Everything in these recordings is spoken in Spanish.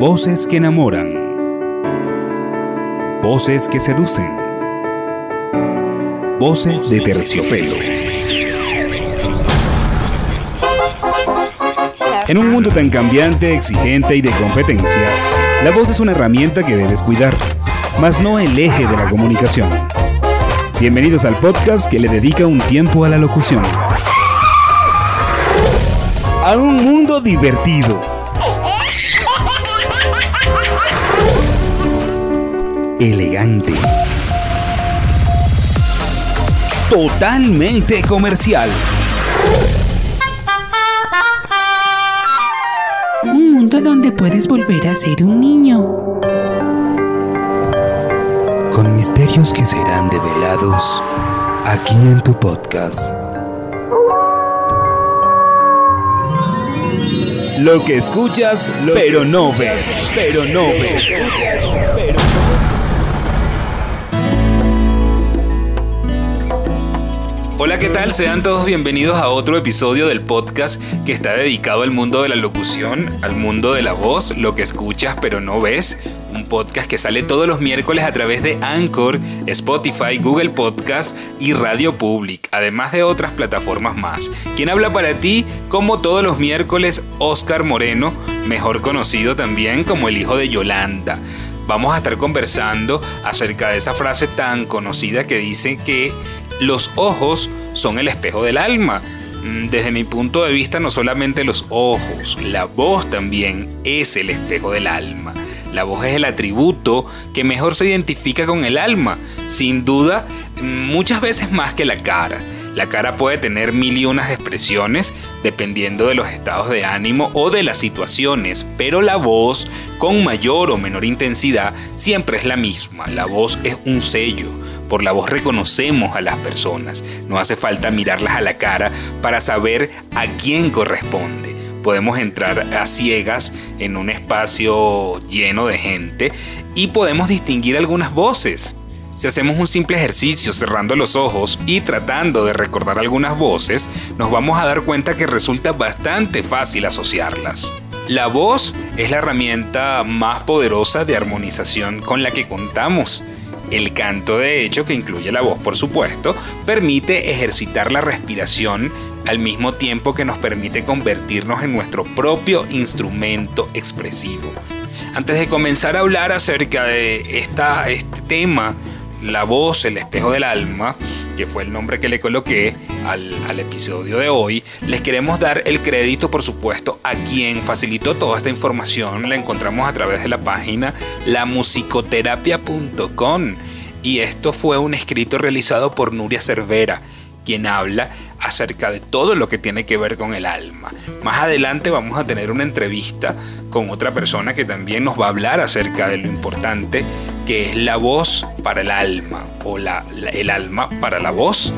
Voces que enamoran. Voces que seducen. Voces de terciopelo. En un mundo tan cambiante, exigente y de competencia, la voz es una herramienta que debes cuidar, mas no el eje de la comunicación. Bienvenidos al podcast que le dedica un tiempo a la locución. A un mundo divertido elegante. Totalmente comercial. Un mundo donde puedes volver a ser un niño. Con misterios que serán develados aquí en tu podcast. Lo que escuchas, pero no ves. Pero no ves. Hola, ¿qué tal? Sean todos bienvenidos a otro episodio del podcast que está dedicado al mundo de la locución, al mundo de la voz, lo que escuchas pero no ves. Un podcast que sale todos los miércoles a través de Anchor, Spotify, Google Podcast y Radio Public, además de otras plataformas más. Quien habla para ti, como todos los miércoles, Oscar Moreno, mejor conocido también como el hijo de Yolanda vamos a estar conversando acerca de esa frase tan conocida que dice que los ojos son el espejo del alma. Mm, desde mi punto de vista, no solamente los ojos, la voz también es el espejo del alma. La voz es el atributo que mejor se identifica con el alma, sin duda, muchas veces más que la cara. La cara puede tener mil y unas expresiones dependiendo de los estados de ánimo o de las situaciones, pero la voz, con mayor o menor intensidad, siempre es la misma. La voz es un sello por la voz reconocemos a las personas. No hace falta mirarlas a la cara para saber a quién corresponde. Podemos entrar a ciegas en un espacio lleno de gente y podemos distinguir algunas voces. Si hacemos un simple ejercicio cerrando los ojos y tratando de recordar algunas voces, nos vamos a dar cuenta que resulta bastante fácil asociarlas. La voz es la herramienta más poderosa de armonización con la que contamos. El canto, de hecho, que incluye la voz, por supuesto, permite ejercitar la respiración al mismo tiempo que nos permite convertirnos en nuestro propio instrumento expresivo. Antes de comenzar a hablar acerca de esta, este tema, la voz, el espejo del alma, que fue el nombre que le coloqué al, al, episodio de hoy, les queremos dar el crédito, por supuesto, a quien facilitó toda esta información. La encontramos a través de la página lamusicoterapia.com. Y esto fue un escrito realizado por Nuria Cervera, quien habla acerca de todo lo que tiene que ver con el alma. Más adelante vamos a tener una entrevista con otra persona que también nos va a hablar acerca de lo importante que es la voz para el alma o la, el alma para la voz.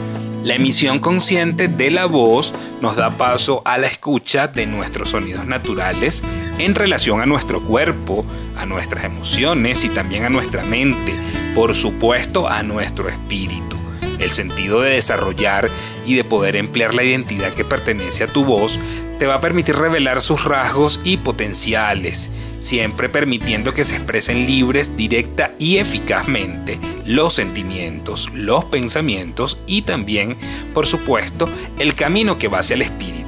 La emisión consciente de la voz nos da paso a la escucha de nuestros sonidos naturales en relación a nuestro cuerpo, a nuestras emociones y también a nuestra mente, por supuesto a nuestro espíritu. El sentido de desarrollar y de poder emplear la identidad que pertenece a tu voz te va a permitir revelar sus rasgos y potenciales, siempre permitiendo que se expresen libres, directa y eficazmente los sentimientos, los pensamientos y también, por supuesto, el camino que va hacia el espíritu.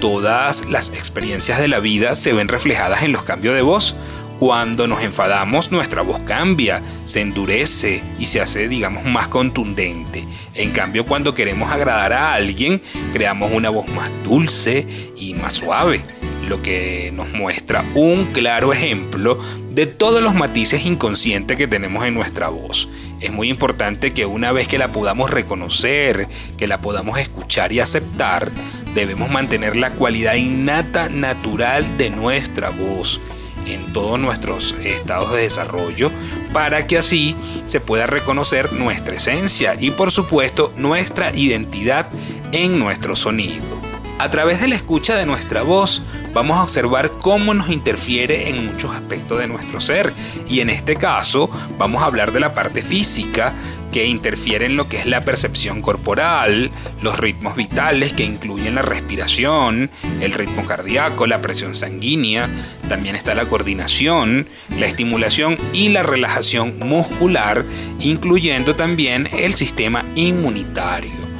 Todas las experiencias de la vida se ven reflejadas en los cambios de voz, cuando nos enfadamos, nuestra voz cambia, se endurece y se hace, digamos, más contundente. En cambio, cuando queremos agradar a alguien, creamos una voz más dulce y más suave, lo que nos muestra un claro ejemplo de todos los matices inconscientes que tenemos en nuestra voz. Es muy importante que una vez que la podamos reconocer, que la podamos escuchar y aceptar, debemos mantener la cualidad innata natural de nuestra voz en todos nuestros estados de desarrollo para que así se pueda reconocer nuestra esencia y por supuesto nuestra identidad en nuestro sonido. A través de la escucha de nuestra voz vamos a observar cómo nos interfiere en muchos aspectos de nuestro ser. Y en este caso vamos a hablar de la parte física que interfiere en lo que es la percepción corporal, los ritmos vitales que incluyen la respiración, el ritmo cardíaco, la presión sanguínea, también está la coordinación, la estimulación y la relajación muscular, incluyendo también el sistema inmunitario.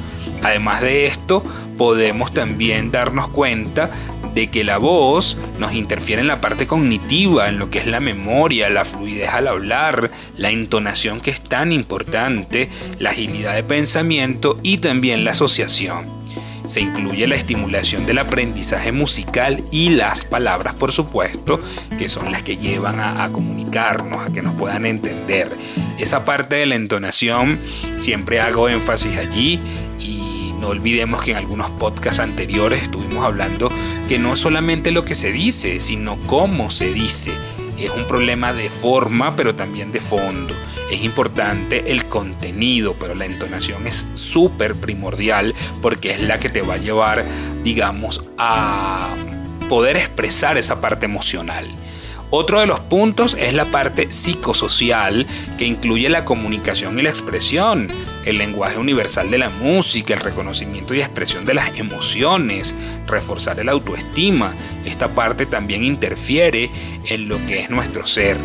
Además de esto, podemos también darnos cuenta de que la voz nos interfiere en la parte cognitiva, en lo que es la memoria, la fluidez al hablar, la entonación que es tan importante, la agilidad de pensamiento y también la asociación. Se incluye la estimulación del aprendizaje musical y las palabras, por supuesto, que son las que llevan a, comunicarnos, a que nos puedan entender. Esa parte de la entonación siempre hago énfasis allí y no olvidemos que en algunos podcasts anteriores estuvimos hablando que no solamente lo que se dice, sino cómo se dice. Es un problema de forma, pero también de fondo. Es importante el contenido, pero la entonación es súper primordial porque es la que te va a llevar, digamos, a poder expresar esa parte emocional. Otro de los puntos es la parte psicosocial que incluye la comunicación y la expresión, el lenguaje universal de la música, el reconocimiento y expresión de las emociones, reforzar el autoestima. Esta parte también interfiere en lo que es nuestro ser.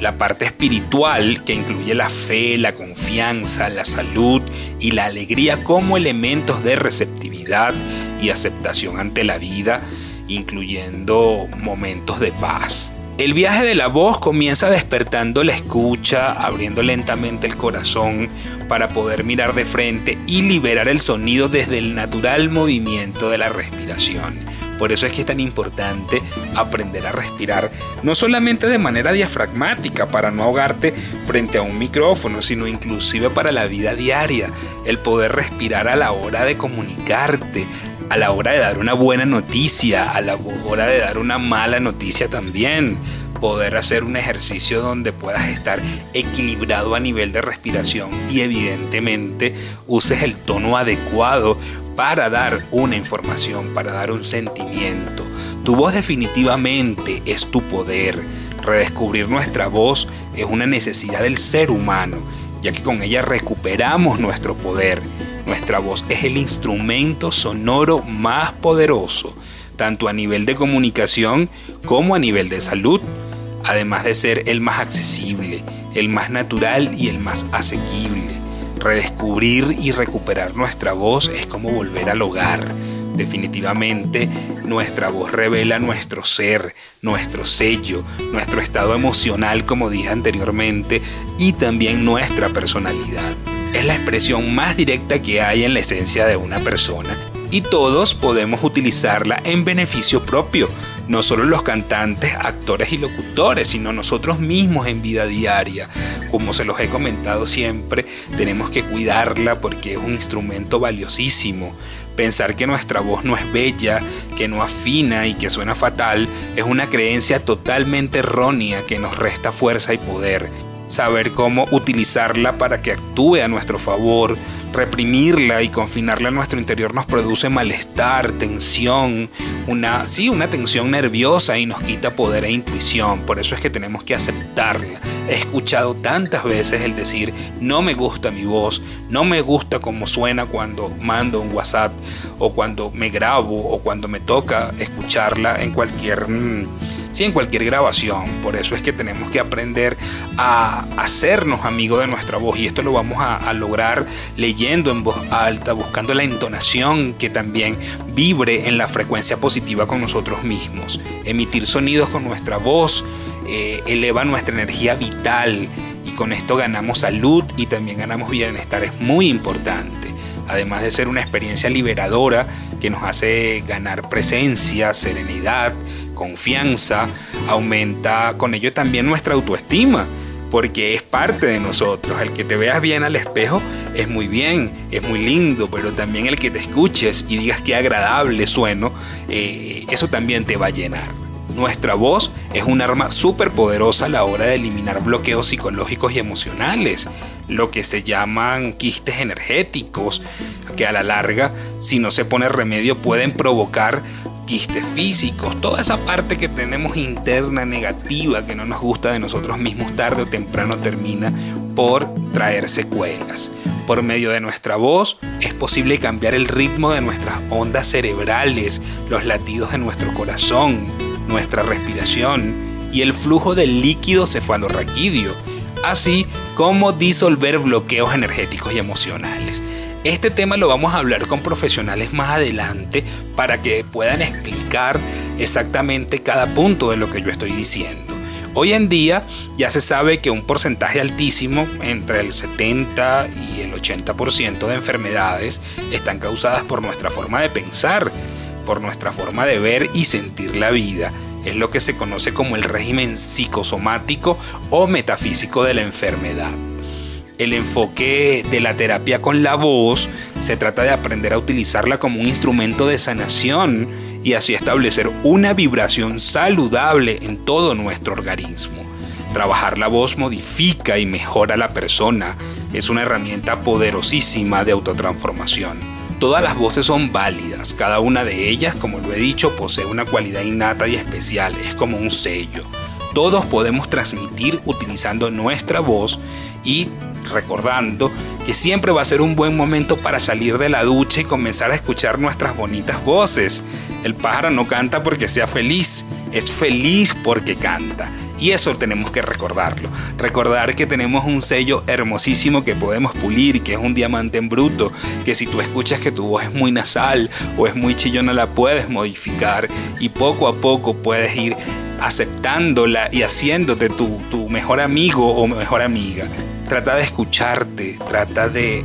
La parte espiritual que incluye la fe, la confianza, la salud y la alegría como elementos de receptividad y aceptación ante la vida, incluyendo momentos de paz. El viaje de la voz comienza despertando la escucha, abriendo lentamente el corazón para poder mirar de frente y liberar el sonido desde el natural movimiento de la respiración. Por eso es que es tan importante aprender a respirar, no solamente de manera diafragmática para no ahogarte frente a un micrófono, sino inclusive para la vida diaria, el poder respirar a la hora de comunicarte, a la hora de dar una buena noticia, a la hora de dar una mala noticia también. Poder hacer un ejercicio donde puedas estar equilibrado a nivel de respiración y evidentemente uses el tono adecuado para dar una información, para dar un sentimiento. Tu voz definitivamente es tu poder. Redescubrir nuestra voz es una necesidad del ser humano, ya que con ella recuperamos nuestro poder nuestra voz es el instrumento sonoro más poderoso, tanto a nivel de comunicación como a nivel de salud, además de ser el más accesible, el más natural y el más asequible. Redescubrir y recuperar nuestra voz es como volver al hogar. Definitivamente nuestra voz revela nuestro ser, nuestro sello, nuestro estado emocional, como dije anteriormente, y también nuestra personalidad es la expresión más directa que hay en la esencia de una persona y todos podemos utilizarla en beneficio propio, no solo los cantantes, actores y locutores, sino nosotros mismos en vida diaria. Como se los he comentado siempre, tenemos que cuidarla porque es un instrumento valiosísimo. Pensar que nuestra voz no es bella, que no afina y que suena fatal es una creencia totalmente errónea que nos resta fuerza y poder saber cómo utilizarla para que actúe a nuestro favor. Reprimirla y confinarla en nuestro interior nos produce malestar, tensión, una, sí, una tensión nerviosa y nos quita poder e intuición. Por eso es que tenemos que aceptarla. He escuchado tantas veces el decir, no me gusta mi voz, no me gusta cómo suena cuando mando un WhatsApp o cuando me grabo o cuando me toca escucharla en cualquier... Mm, sí, en cualquier grabación. Por eso es que tenemos que aprender a hacernos amigos de nuestra voz y esto lo vamos a, lograr leyendo en voz alta, buscando la entonación que también vibre en la frecuencia positiva con nosotros mismos. Emitir sonidos con nuestra voz eh, eleva nuestra energía vital y con esto ganamos salud y también ganamos bienestar. Es muy importante. Además de ser una experiencia liberadora que nos hace ganar presencia, serenidad, confianza, aumenta con ello también nuestra autoestima, porque es parte de nosotros. El que te veas bien al espejo es muy bien, es muy lindo, pero también el que te escuches y digas que agradable sueno, eh, eso también te va a llenar. Nuestra voz es un arma súper poderosa a la hora de eliminar bloqueos psicológicos y emocionales, lo que se llaman quistes energéticos, que a la larga, si no se pone remedio, pueden provocar quistes físicos, toda esa parte que tenemos interna negativa que no nos gusta de nosotros mismos tarde o temprano termina por traer secuelas. Por medio de nuestra voz es posible cambiar el ritmo de nuestras ondas cerebrales, los latidos de nuestro corazón, nuestra respiración y el flujo del líquido cefalorraquídeo, así como disolver bloqueos energéticos y emocionales. Este tema lo vamos a hablar con profesionales más adelante para que puedan explicar exactamente cada punto de lo que yo estoy diciendo. Hoy en día ya se sabe que un porcentaje altísimo, entre el 70 y el 80% de enfermedades, están causadas por nuestra forma de pensar, por nuestra forma de ver y sentir la vida. Es lo que se conoce como el régimen psicosomático o metafísico de la enfermedad el enfoque de la terapia con la voz, se trata de aprender a utilizarla como un instrumento de sanación y así establecer una vibración saludable en todo nuestro organismo. Trabajar la voz modifica y mejora a la persona. Es una herramienta poderosísima de autotransformación. Todas las voces son válidas, cada una de ellas, como lo he dicho, posee una cualidad innata y especial, es como un sello. Todos podemos transmitir utilizando nuestra voz y recordando que siempre va a ser un buen momento para salir de la ducha y comenzar a escuchar nuestras bonitas voces. El pájaro no canta porque sea feliz, es feliz porque canta. Y eso tenemos que recordarlo. Recordar que tenemos un sello hermosísimo que podemos pulir, que es un diamante en bruto, que si tú escuchas que tu voz es muy nasal o es muy chillona la puedes modificar y poco a poco puedes ir aceptándola y haciéndote tu, tu mejor amigo o mejor amiga. Trata de escucharte, trata de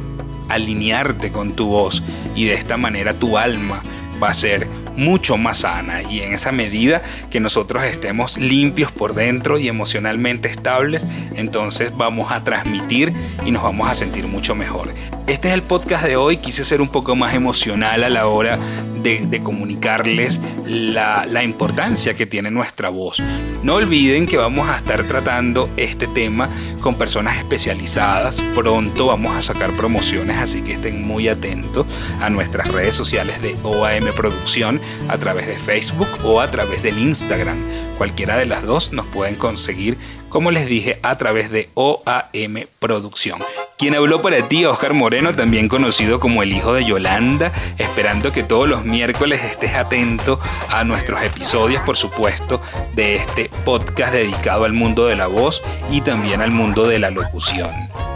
alinearte con tu voz y de esta manera tu alma va a ser mucho más sana y en esa medida que nosotros estemos limpios por dentro y emocionalmente estables, entonces vamos a transmitir y nos vamos a sentir mucho mejor. Este es el podcast de hoy, quise ser un poco más emocional a la hora de, comunicarles la, importancia que tiene nuestra voz. No olviden que vamos a estar tratando este tema con personas especializadas. Pronto vamos a sacar promociones, así que estén muy atentos a nuestras redes sociales de OAM Producción a través de Facebook o a través del Instagram. Cualquiera de las dos nos pueden conseguir, como les dije, a través de OAM Producción. Quien habló para ti, Oscar Moreno, también conocido como el hijo de Yolanda, esperando que todos los miércoles estés atento a nuestros episodios, por supuesto, de este podcast dedicado al mundo de la voz y también al mundo de la locución.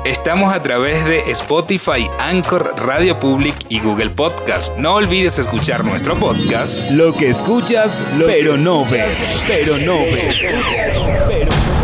Estamos a través de Spotify, Anchor, Radio Public y Google Podcast. No olvides escuchar nuestro podcast. Lo que escuchas, pero no ves. Pero no ves.